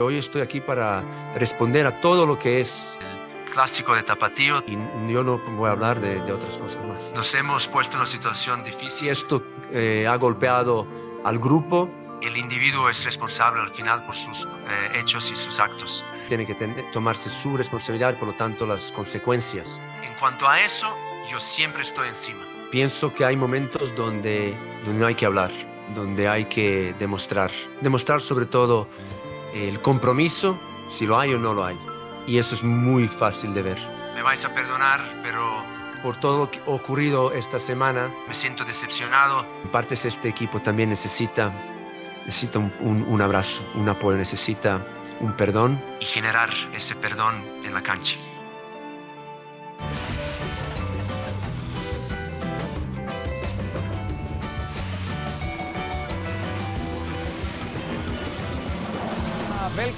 Hoy estoy aquí para responder a todo lo que es el clásico de Tapatío y yo no voy a hablar de, otras cosas más. Nos hemos puesto en una situación difícil. Esto eh, ha golpeado al grupo. El individuo es responsable al final por sus eh, hechos y sus actos. Tiene que tomarse su responsabilidad, por lo tanto las consecuencias. En cuanto a eso, yo siempre estoy encima. Pienso que hay momentos donde, donde no hay que hablar, donde hay que demostrar. Demostrar sobre todo el compromiso, si lo hay o no lo hay. Y eso es muy fácil de ver. Me vais a perdonar, pero por todo lo que ha ocurrido esta semana, me siento decepcionado. En parte este equipo también necesita, necesita un, un abrazo, un apoyo, necesita un perdón y generar ese perdón en la cancha.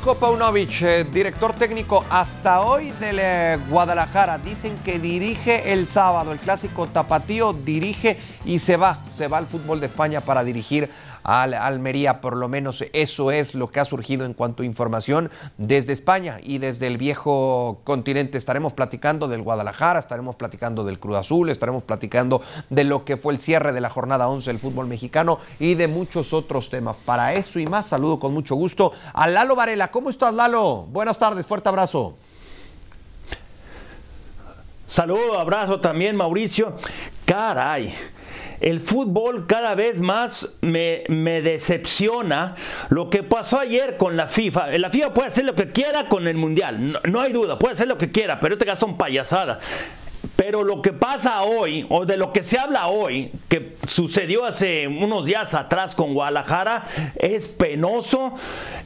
Belko Paunovic, eh, director técnico hasta hoy del eh, Guadalajara. Dicen que dirige el sábado, el clásico tapatío, dirige y se va, se va al fútbol de España para dirigir al Almería. Por lo menos eso es lo que ha surgido en cuanto a información desde España y desde el viejo continente. Estaremos platicando del Guadalajara, estaremos platicando del Cruz Azul, estaremos platicando de lo que fue el cierre de la jornada 11 del fútbol mexicano y de muchos otros temas. Para eso y más, saludo con mucho gusto a Lalo Varela. ¿Cómo estás, Lalo? Buenas tardes, fuerte abrazo. Saludo, abrazo también, Mauricio. Caray el fútbol cada vez más me, decepciona lo que pasó ayer con la FIFA. La FIFA puede hacer lo que quiera con el Mundial, no, hay duda, puede hacer lo que quiera, pero este caso son payasadas. Pero lo que pasa hoy, o de lo que se habla hoy, que sucedió hace unos días atrás con Guadalajara, es penoso,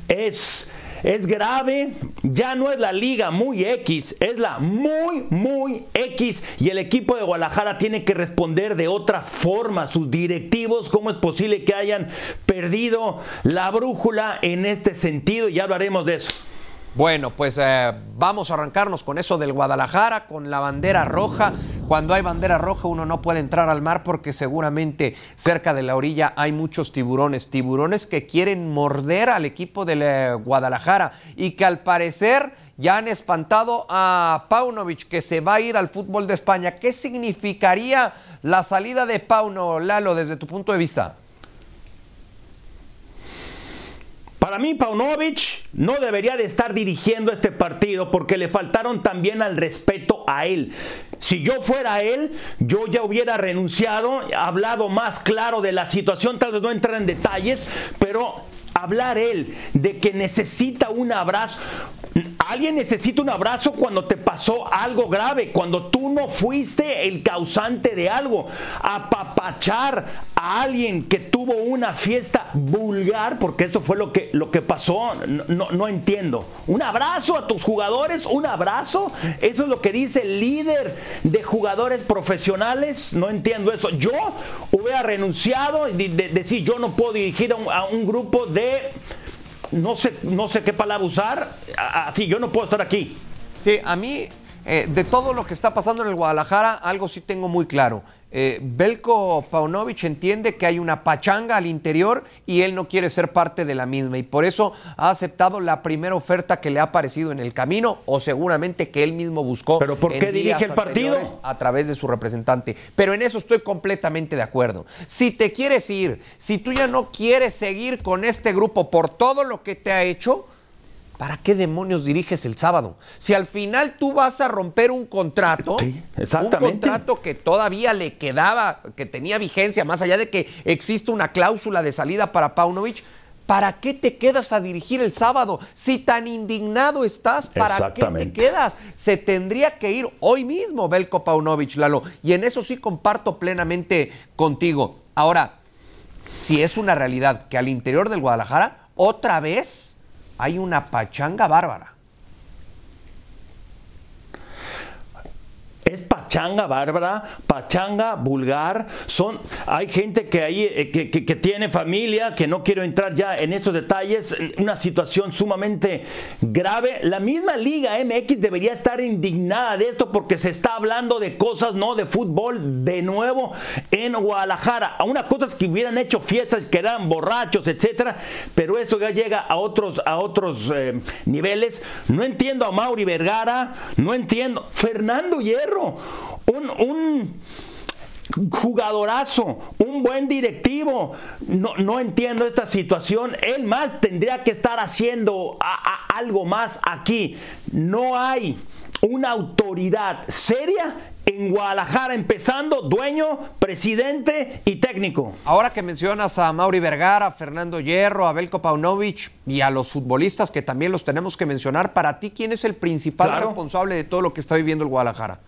es es grave, ya no es la liga muy X, es la muy, muy X y el equipo de Guadalajara tiene que responder de otra forma. Sus directivos, ¿cómo es posible que hayan perdido la brújula en este sentido? Y ya hablaremos de eso. Bueno, pues eh, vamos a arrancarnos con eso del Guadalajara, con la bandera roja. Cuando hay bandera roja uno no puede entrar al mar porque seguramente cerca de la orilla hay muchos tiburones, tiburones que quieren morder al equipo eh, Guadalajara y que al parecer ya han espantado a Paunovic que se va a ir al fútbol de España. ¿Qué significaría la salida de Pauno, Lalo, desde tu punto de vista? Para mí, Paunovic no debería de estar dirigiendo este partido porque le faltaron también al respeto a él. Si yo fuera él, yo ya hubiera renunciado, hablado más claro de la situación, tal vez no entrar en detalles, pero hablar él de que necesita un abrazo. Alguien necesita un abrazo cuando te pasó algo grave, cuando tú no fuiste el causante de algo. Apapachar a alguien que tuvo una fiesta vulgar, porque eso fue lo que, lo que pasó, no, no entiendo. Un abrazo a tus jugadores, un abrazo. Eso es lo que dice el líder de jugadores profesionales. No entiendo eso. Yo hubiera renunciado y decir, yo no puedo dirigir a un grupo de no sé, no sé qué palabra usar, así yo no puedo estar aquí. Sí, a mí, eh, de todo lo que está pasando en el Guadalajara, algo sí tengo muy claro. Eh, Belko Paunovic entiende que hay una pachanga al interior y él no quiere ser parte de la misma y por eso ha aceptado la primera oferta que le ha aparecido en el camino o seguramente que él mismo buscó. ¿Pero por qué dirige el partido? A través de su representante. Pero en eso estoy completamente de acuerdo. Si te quieres ir, si tú ya no quieres seguir con este grupo por todo lo que te ha hecho, ¿para qué demonios diriges el sábado? Si al final tú vas a romper un contrato, un contrato que todavía le quedaba, que tenía vigencia, más allá de que existe una cláusula de salida para Paunovic, ¿para qué te quedas a dirigir el sábado? Si tan indignado estás, ¿para qué te quedas? Se tendría que ir hoy mismo Belko Paunovic, Lalo. Y en eso sí comparto plenamente contigo. Ahora, si es una realidad que al interior del Guadalajara, otra vez hay una pachanga bárbara. Es pachanga bárbara, pachanga vulgar. Son, hay gente que eh, que, tiene familia, que no quiero entrar ya en esos detalles, una situación sumamente grave. La misma Liga MX debería estar indignada de esto porque se está hablando de cosas, no de fútbol, de nuevo en Guadalajara. A una cosa es que hubieran hecho fiestas, que eran borrachos, etcétera, pero eso ya llega a otros, a otros eh, niveles. No entiendo a Mauri Vergara, no entiendo. Fernando Hierro, un, jugadorazo, un buen directivo. No, no, entiendo esta situación. Él más tendría que estar haciendo algo más aquí. No hay una autoridad seria en Guadalajara, empezando dueño, presidente y técnico. Ahora que mencionas a Mauri Vergara, a Fernando Hierro, a Belko Paunovic y a los futbolistas que también los tenemos que mencionar, para ti, ¿quién es el principal responsable de todo lo que está viviendo el Guadalajara?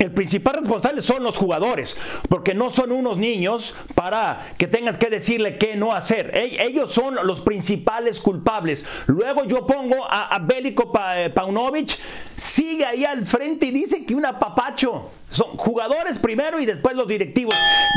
El principal responsable son los jugadores, porque no son unos niños para que tengas que decirle qué no hacer. Ellos son los principales culpables. Luego yo pongo a, Bélico eh, Paunovic, sigue ahí al frente y dice que un apapacho. Son jugadores primero y después los directivos.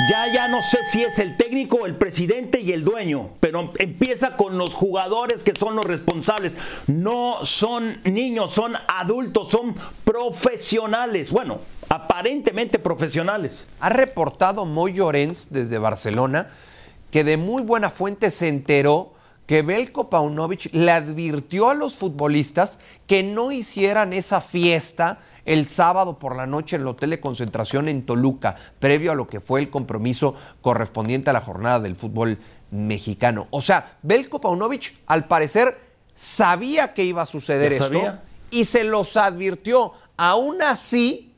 Ya, ya no sé si es el técnico, el presidente y el dueño, pero empieza con los jugadores que son los responsables. No son niños, son adultos, son profesionales. Bueno, aparentemente profesionales. Ha reportado Moy Llorens desde Barcelona que de muy buena fuente se enteró que Belko Paunovic le advirtió a los futbolistas que no hicieran esa fiesta el sábado por la noche en el hotel de concentración en Toluca, previo a lo que fue el compromiso correspondiente a la jornada del fútbol mexicano. O sea, Belko Paunovic al parecer sabía que iba a suceder esto y se los advirtió. Aún así,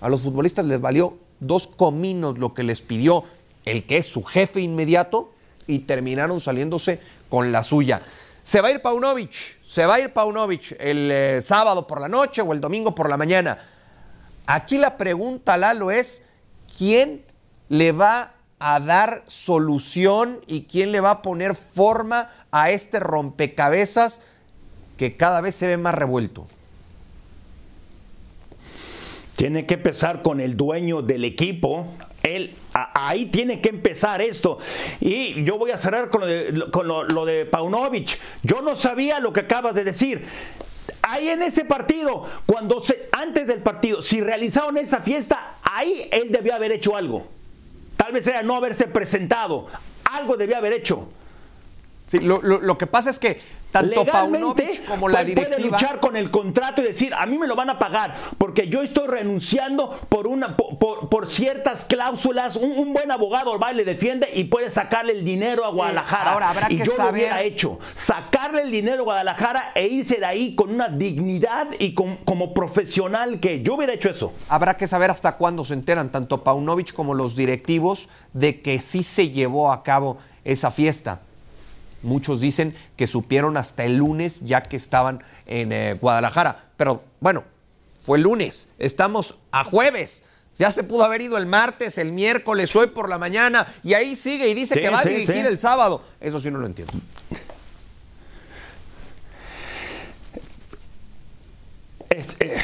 a los futbolistas les valió dos cominos lo que les pidió el que es su jefe inmediato y terminaron saliéndose con la suya. Se va a ir Paunovic, se va a ir Paunovic el eh, sábado por la noche o el domingo por la mañana. Aquí la pregunta, Lalo, es ¿quién le va a dar solución y quién le va a poner forma a este rompecabezas que cada vez se ve más revuelto? Tiene que empezar con el dueño del equipo. Él, ahí tiene que empezar esto. Y yo voy a cerrar con lo de, con lo, de Paunovic. Yo no sabía lo que acabas de decir ahí en ese partido, cuando se, antes del partido, si realizaron esa fiesta, ahí él debió haber hecho algo. Tal vez era no haberse presentado. Algo debió haber hecho. Sí, lo, lo que pasa es que tanto Legalmente, como la directiva puede luchar con el contrato y decir, a mí me lo van a pagar porque yo estoy renunciando por una por, ciertas cláusulas. Un, buen abogado va y le defiende y puede sacarle el dinero a Guadalajara. ahora habrá y que yo saber... lo hubiera hecho, sacarle el dinero a Guadalajara e irse de ahí con una dignidad y como profesional que yo hubiera hecho eso. Habrá que saber hasta cuándo se enteran tanto Paunovic como los directivos de que sí se llevó a cabo esa fiesta. Muchos dicen que supieron hasta el lunes ya que estaban en eh, Guadalajara. Pero bueno, fue el lunes. Estamos a jueves. Ya se pudo haber ido el martes, el miércoles, hoy por la mañana. Y ahí sigue y dice que va a dirigir el sábado. Eso sí no lo entiendo. Eh,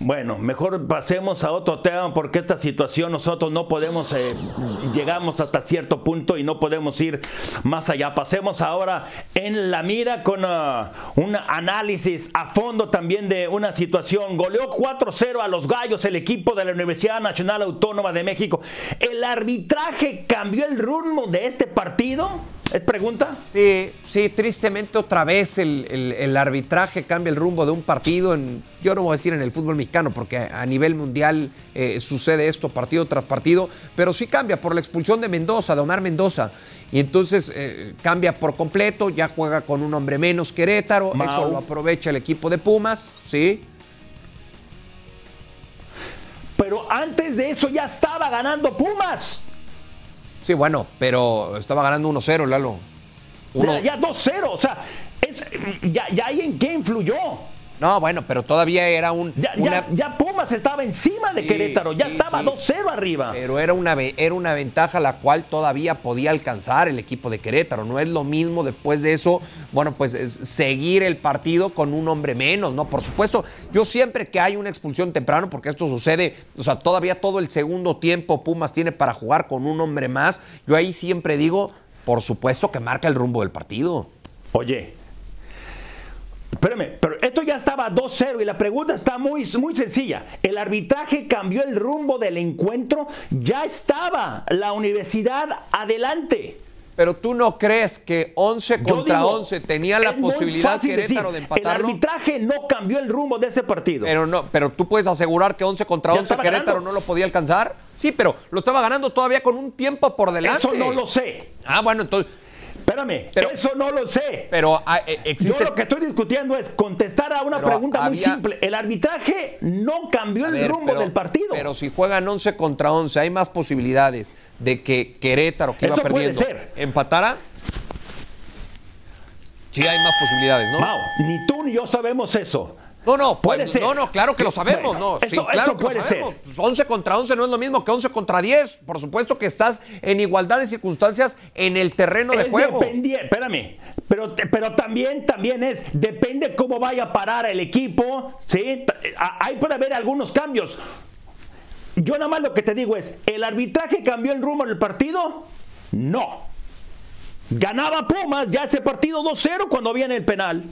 bueno, mejor pasemos a otro tema porque esta situación nosotros no podemos, eh, llegamos hasta cierto punto y no podemos ir más allá. Pasemos ahora en la mira con uh, un análisis a fondo también de una situación. Goleó 4-0 a los Gallos el equipo de la Universidad Nacional Autónoma de México. ¿El arbitraje cambió el rumbo de este partido? ¿Es pregunta? Sí, sí, tristemente otra vez el, arbitraje cambia el rumbo de un partido. En, yo no voy a decir en el fútbol mexicano, porque a nivel mundial eh, sucede esto partido tras partido, pero sí cambia por la expulsión de Mendoza, de Omar Mendoza. Y entonces eh, cambia por completo, ya juega con un hombre menos Querétaro, eso lo aprovecha el equipo de Pumas, ¿sí? Pero antes de eso ya estaba ganando Pumas. Sí, bueno, pero estaba ganando 1-0, Lalo. Ya, 2-0, o sea, ya, ya ahí en qué influyó. No, bueno, pero todavía era un. Ya, ya, ya Pumas estaba encima de Sí, Querétaro, ya sí, estaba sí. 2-0 arriba. Pero era una, era una ventaja la cual todavía podía alcanzar el equipo de Querétaro. No es lo mismo después de eso, bueno, pues es seguir el partido con un hombre menos, ¿no? Por supuesto, yo siempre que hay una expulsión temprano, porque esto sucede, o sea, todavía todo el segundo tiempo Pumas tiene para jugar con un hombre más, yo ahí siempre digo, por supuesto que marca el rumbo del partido. Oye, espérame, pero esto ya estaba 2-0 y la pregunta está muy, muy sencilla. ¿El arbitraje cambió el rumbo del encuentro? Ya estaba la universidad adelante. Pero tú no crees que 11 Yo contra digo, 11 tenía la posibilidad Querétaro decir, de empatarlo. El arbitraje no cambió el rumbo de ese partido. Pero no, pero tú puedes asegurar que 11 contra Ya 11 estaba Querétaro ganando. no lo podía alcanzar. Sí, pero lo estaba ganando todavía con un tiempo por delante. Eso no lo sé. Ah, bueno, entonces, Espérame, Pero- eso no lo sé. pero ah, eh, existe Yo lo que estoy discutiendo es contestar a una Pero pregunta muy simple. El arbitraje no cambió el rumbo pero- del partido. Pero si juegan 11 contra 11, hay más posibilidades de que Querétaro, que iba Eso puede perdiendo, ser. empatara. Sí, hay más posibilidades, ¿no? Mau, ni tú ni yo sabemos eso. No, no, Puede pues, ser. no, no, claro que lo sabemos, Bueno, no. eso- sí, claro eso que lo puede sabemos. ser. Pues 11 contra 11 no es lo mismo que 11 contra 10. Por supuesto que estás en igualdad de circunstancias en el terreno de es juego. espérame, pero, pero también, también es, depende cómo vaya a parar el equipo, ¿sí? Ahí puede haber algunos cambios. Yo nada más lo que te digo es, ¿el arbitraje cambió el rumbo del partido? No. Ganaba Pumas ya ese partido 2-0 cuando viene el penal.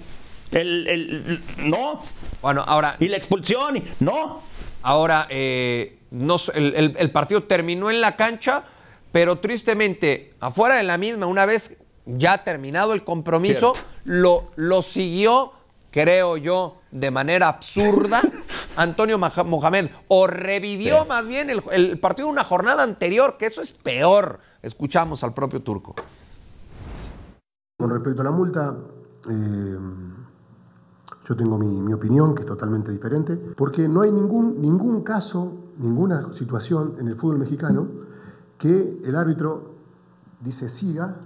El, el- no. Bueno, ahora, Y la expulsión, y- no. ahora eh, no el, el- el partido terminó en la cancha, pero tristemente, afuera de la misma, una vez ya terminado el compromiso, lo, lo siguió, creo yo, de manera absurda, Antonio Mohamed, o revivió Sí. más bien el, el partido de una jornada anterior, que eso es peor. Escuchamos al propio turco. Con respecto a la multa, eh, yo tengo mi, mi opinión, que es totalmente diferente, porque no hay ningún, ningún caso, ninguna situación en el fútbol mexicano que el árbitro dice siga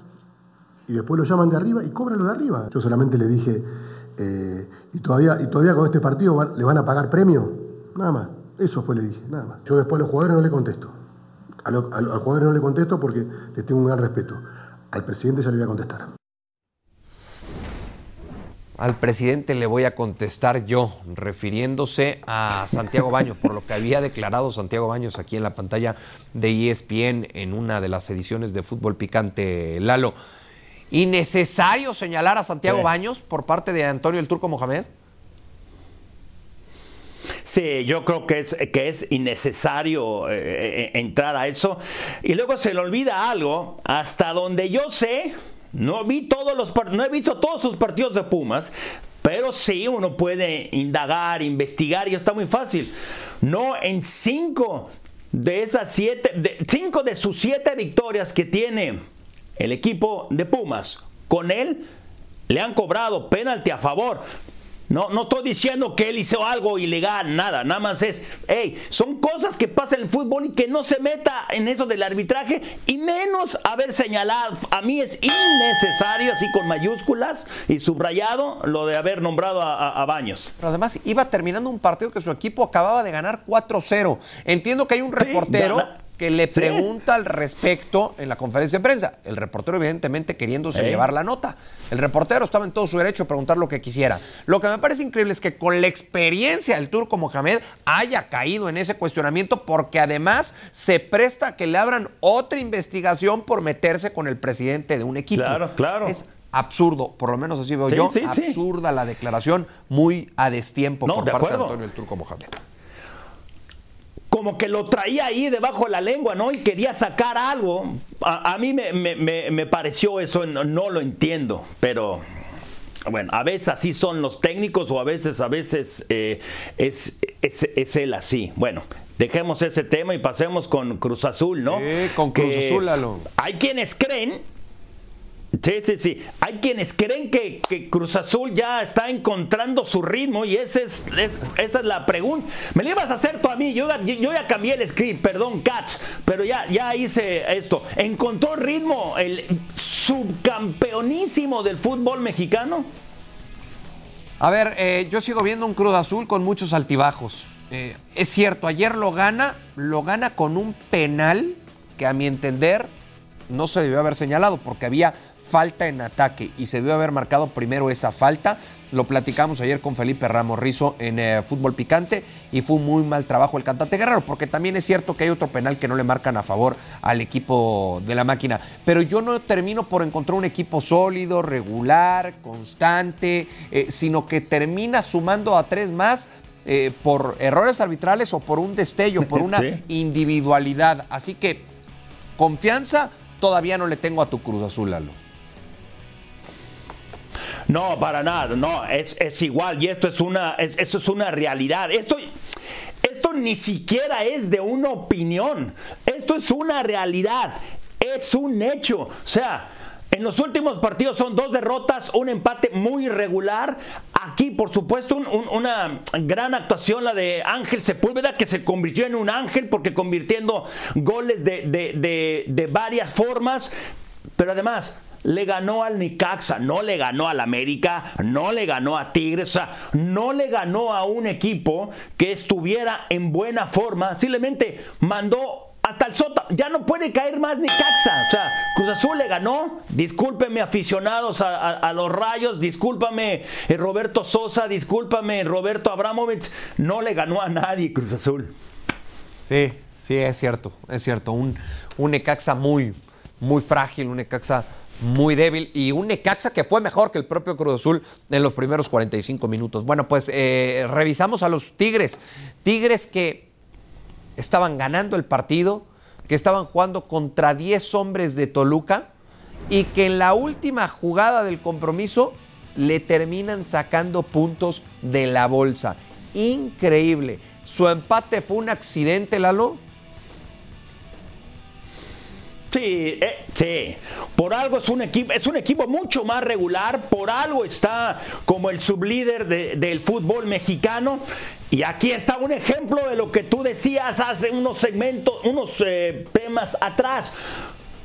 y después lo llaman de arriba y cobra lo de arriba. Yo solamente le dije, eh, ¿y, todavía, ¿y todavía con este partido le van a pagar premio? Nada más, eso fue le dije, nada más. Yo después a los jugadores no le contesto. A lo- a los jugadores no le contesto porque les tengo un gran respeto. Al presidente ya le voy a contestar. Al presidente le voy a contestar yo, refiriéndose a Santiago Baños, por lo que había declarado Santiago Baños aquí en la pantalla de ESPN en una de las ediciones de Fútbol Picante Lalo. ¿Innecesario señalar a Santiago Sí. Baños por parte de Antonio el Turco Mohamed? Sí, yo creo que es, que es innecesario eh, eh, entrar a eso. Y luego se le olvida algo, hasta donde yo sé, no vi todos los no he visto todos sus partidos de Pumas, pero sí uno puede indagar, investigar y está muy fácil. No en cinco de esas siete, de, cinco de sus siete victorias que tiene el equipo de Pumas, con él le han cobrado penalti a favor. No, no estoy diciendo que él hizo algo ilegal, nada, nada más es, hey, son cosas que pasan en el fútbol y que no se meta en eso del arbitraje y menos haber señalado. A mí es innecesario, así con mayúsculas y subrayado, lo de haber nombrado a, a- a Baños. Pero además iba terminando un partido que su equipo acababa de ganar 4-0. Entiendo que hay un reportero que le Sí. pregunta al respecto en la conferencia de prensa. El reportero evidentemente queriéndose ¿Eh? llevar la nota. El reportero estaba en todo su derecho a preguntar lo que quisiera. Lo que me parece increíble es que con la experiencia del turco Mohamed haya caído en ese cuestionamiento porque además se presta a que le abran otra investigación por meterse con el presidente de un equipo. Claro, claro. Es absurdo, por lo menos así veo Sí, yo, sí, sí. absurda la declaración, muy a destiempo No, por de parte de acuerdo. Antonio el Turco Mohamed. Como que lo traía ahí debajo de la lengua, ¿no? Y quería sacar algo. A, a mí me, me- me- me pareció eso, no, no lo entiendo, pero bueno, a veces así son los técnicos o a veces, a veces eh, es, es, es él así. Bueno. Dejemos ese tema y pasemos con Cruz Azul, ¿no? Sí, con Cruz Azul, Lalo. Hay quienes creen Sí, sí, sí. Hay quienes creen que, Cruz Azul ya está encontrando su ritmo y ese es, es- esa es la pregunta. Me lo ibas a hacer tú a mí, yo, ya- cambié el script, perdón, Catch, pero ya, ya hice esto. ¿Encontró ritmo el subcampeonísimo del fútbol mexicano? A ver, eh, yo sigo viendo un Cruz Azul con muchos altibajos. Eh, es cierto, ayer lo gana, lo gana con un penal que a mi entender no se debió haber señalado porque había falta en ataque y se debió haber marcado primero esa falta. Lo platicamos ayer con Felipe Ramos Rizo en eh, Fútbol Picante y fue un muy mal trabajo el cantante Guerrero, porque también es cierto que hay otro penal que no le marcan a favor al equipo de la máquina. Pero yo no termino por encontrar un equipo sólido, regular, constante, eh, sino que termina sumando a tres más eh, por errores arbitrales o por un destello, por una Sí. individualidad. Así que confianza todavía no le tengo a tu Cruz Azul, Lalo. No, para nada, no, es, es igual y esto es una, es- una realidad. Esto, esto ni siquiera es de una opinión, esto es una realidad, es un hecho. O sea, en los últimos partidos son dos derrotas, un empate muy irregular. Aquí, por supuesto, un- un- una gran actuación la de Ángel Sepúlveda, que se convirtió en un ángel porque convirtiendo goles de- de- de varias formas, pero además le ganó al Nicaxa, no le ganó al América, no le ganó a Tigres, o sea, no le ganó a un equipo que estuviera en buena forma, simplemente mandó hasta el sota, ya no puede caer más Nicaxa, o sea, Cruz Azul le ganó, discúlpeme aficionados a, los rayos, discúlpame eh, Roberto Sosa, discúlpame Roberto Abramovich, no le ganó a nadie Cruz Azul. Sí, sí, es cierto, es cierto. Un, un Necaxa muy, muy frágil, un Necaxa muy débil y un Necaxa que fue mejor que el propio Cruz Azul en los primeros 45 minutos. Bueno, pues eh, revisamos a los Tigres. Tigres que estaban ganando el partido, que estaban jugando contra 10 hombres de Toluca y que en la última jugada del compromiso le terminan sacando puntos de la bolsa. Increíble. Su empate fue un accidente, Lalo. Sí, eh, sí. Por algo es un equipo, es un equipo mucho más regular, por algo está como el sublíder de- del fútbol mexicano. Y aquí está un ejemplo de lo que tú decías hace unos segmentos, unos eh, temas atrás.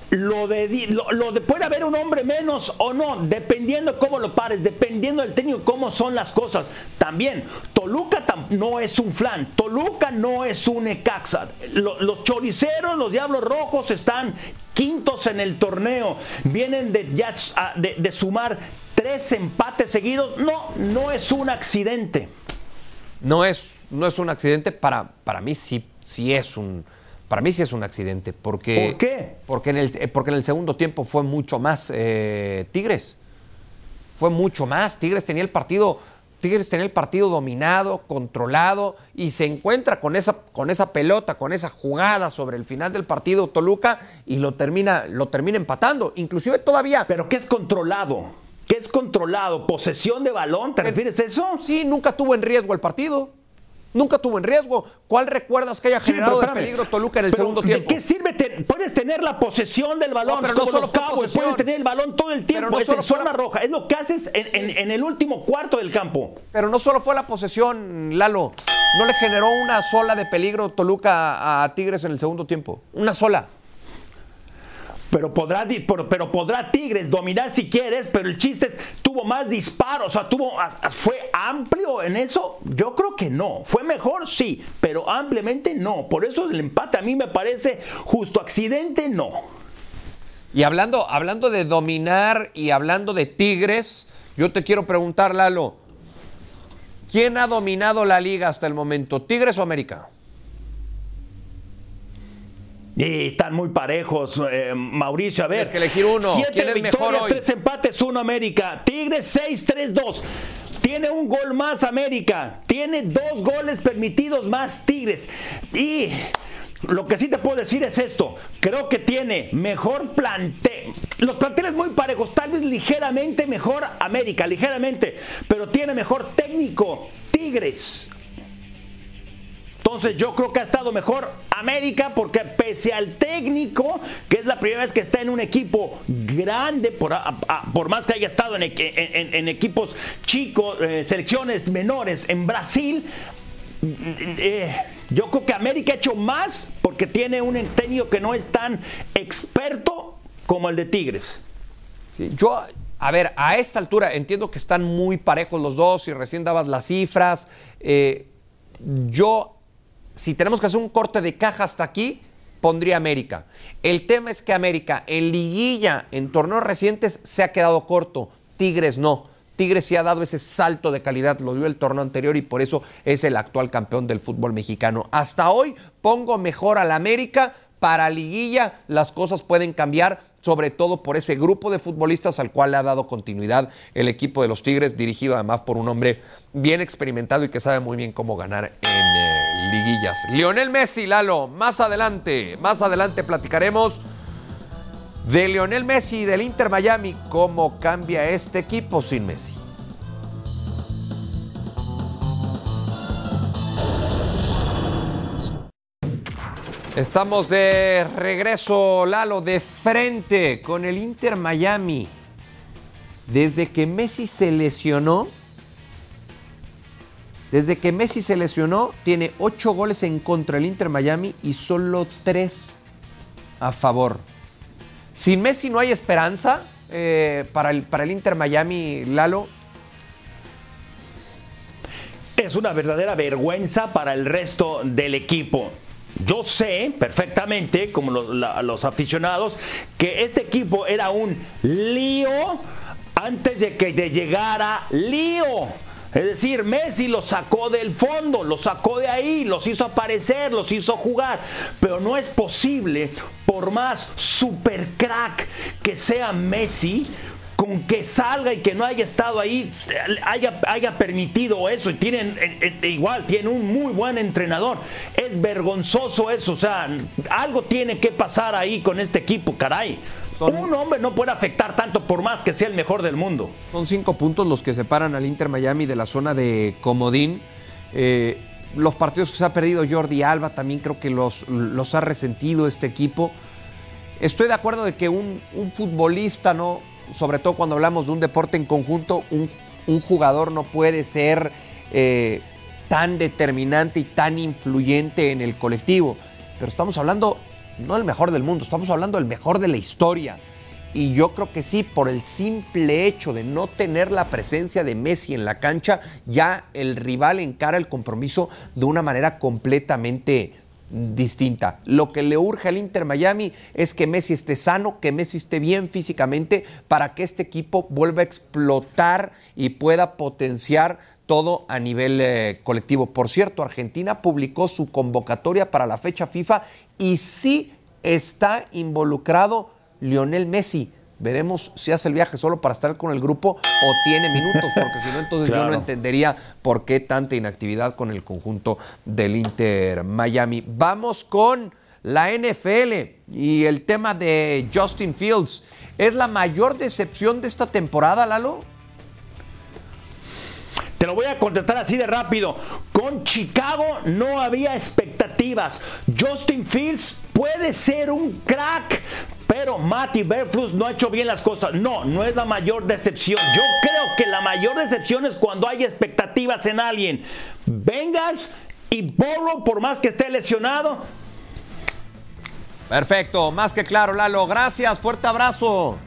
Lo de, lo, lo de puede haber un hombre menos o no, dependiendo cómo lo pares, dependiendo del técnico, cómo son las cosas. También, Toluca tam- no es un flan, Toluca no es un Necaxa. Lo- los choriceros, los Diablos Rojos están quintos en el torneo, vienen de, ya, de, de sumar tres empates seguidos. No, no es un accidente. No es, no es un accidente, para, para mí sí, sí es un. Para mí sí es un accidente. Porque, ¿Por qué? Porque en el, eh, porque en el segundo tiempo fue mucho más eh, Tigres. Fue mucho más. Tigres tenía el partido. Tigres tenía el partido dominado, controlado, y se encuentra con esa, con esa pelota, con esa jugada sobre el final del partido Toluca, y lo termina, lo termina empatando. Inclusive todavía. Pero ¿qué es controlado? ¿Qué es controlado? ¿Posesión de balón? ¿Te refieres a eso? Sí, nunca tuvo en riesgo el partido. Nunca tuvo en riesgo. ¿Cuál recuerdas que haya Sí, generado pero de peligro Toluca en el Pero, segundo ¿de tiempo? qué sirve? te- puedes tener la posesión del balón, No, pero no solo los posesión. puedes tener el balón todo el tiempo, no es solo zona la- roja, es lo que haces en, en- en el último cuarto del campo. Pero no solo fue la posesión, Lalo. No le generó una sola de peligro Toluca a Tigres en el segundo tiempo. Una sola. Pero podrá, pero, pero podrá Tigres dominar si quieres, pero el chiste tuvo más disparos, o sea, tuvo, fue amplio en eso. Yo creo que no. Fue mejor, sí, pero ampliamente no. Por eso el empate a mí me parece justo. Accidente, no. Y hablando, hablando de dominar y hablando de Tigres, yo te quiero preguntar, Lalo. ¿Quién ha dominado la liga hasta el momento? ¿Tigres o América? Y están muy parejos, eh, Mauricio. A ver, Tienes que elegir uno. Siete ¿Quién es mejor victorias, hoy? tres empates, uno América. Tigres 6-3-2. Tiene un gol más América. Tiene dos goles permitidos más Tigres. Y lo que sí te puedo decir es esto. Creo que tiene mejor plantel. Los planteles muy parejos. Tal vez ligeramente mejor América, ligeramente. Pero tiene mejor técnico Tigres. Entonces yo creo que ha estado mejor América porque pese al técnico, que es la primera vez que está en un equipo grande, por, por más que haya estado en, equ- en- en equipos chicos, eh, selecciones menores en Brasil, eh, yo creo que América ha hecho más porque tiene un técnico que no es tan experto como el de Tigres. Yo, a ver, a esta altura entiendo que están muy parejos los dos y recién dabas las cifras. Eh, yo, si tenemos que hacer un corte de caja hasta aquí, pondría América. El tema es que América en liguilla, en torneos recientes, se ha quedado corto. Tigres no. Tigres sí ha dado ese salto de calidad, lo dio el torneo anterior y por eso es el actual campeón del fútbol mexicano. Hasta hoy pongo mejor al América. Para liguilla las cosas pueden cambiar sobre todo por ese grupo de futbolistas al cual le ha dado continuidad el equipo de los Tigres, dirigido además por un hombre bien experimentado y que sabe muy bien cómo ganar en eh, liguillas. Lionel Messi, Lalo, más adelante, más adelante platicaremos de Lionel Messi y del Inter Miami, cómo cambia este equipo sin Messi. Estamos de regreso, Lalo, de frente con el Inter Miami. Desde que Messi se lesionó, desde que Messi se lesionó, tiene ocho goles en contra del Inter Miami y solo tres a favor. Sin Messi no hay esperanza eh, para, el, para el Inter Miami, Lalo. Es una verdadera vergüenza para el resto del equipo. Yo sé perfectamente, como los, aficionados, que este equipo era un lío antes de que llegara lío. Es decir, Messi los sacó del fondo, los sacó de ahí, los hizo aparecer, los hizo jugar. Pero no es posible, por más super crack que sea Messi, con que salga y que no haya estado ahí, haya, haya permitido eso. Y tienen, eh, eh, igual, tiene un muy buen entrenador. Es vergonzoso eso. O sea, algo tiene que pasar ahí con este equipo, caray. un hombre no puede afectar tanto por más que sea el mejor del mundo. Son cinco puntos los que separan al Inter Miami de la zona de Comodín. Eh, los partidos que se ha perdido Jordi Alba también creo que los, los ha resentido este equipo. Estoy de acuerdo de que un, un futbolista no sobre todo cuando hablamos de un deporte en conjunto, un, jugador no puede ser eh, tan determinante y tan influyente en el colectivo. Pero estamos hablando no del mejor del mundo, estamos hablando del mejor de la historia. Y yo creo que sí, por el simple hecho de no tener la presencia de Messi en la cancha, ya el rival encara el compromiso de una manera completamente distinta. Lo que le urge al Inter Miami es que Messi esté sano, que Messi esté bien físicamente para que este equipo vuelva a explotar y pueda potenciar todo a nivel eh, colectivo. Por cierto, Argentina publicó su convocatoria para la fecha FIFA y sí está involucrado Lionel Messi. Veremos si hace el viaje solo para estar con el grupo o tiene minutos, porque si no, entonces yo no entendería por qué tanta inactividad con el conjunto del Inter Miami. Vamos con la NFL y el tema de Justin Fields. ¿Es la mayor decepción de esta temporada, Lalo? Te lo voy a contestar así de rápido. Con Chicago no había expectativas. Justin Fields puede ser un crack, pero Matty Berflus no ha hecho bien las cosas. No, no es la mayor decepción. Yo creo que la mayor decepción es cuando hay expectativas en alguien. Vengas y Borro, por más que esté lesionado. Perfecto, más que claro, Lalo. Gracias, fuerte abrazo.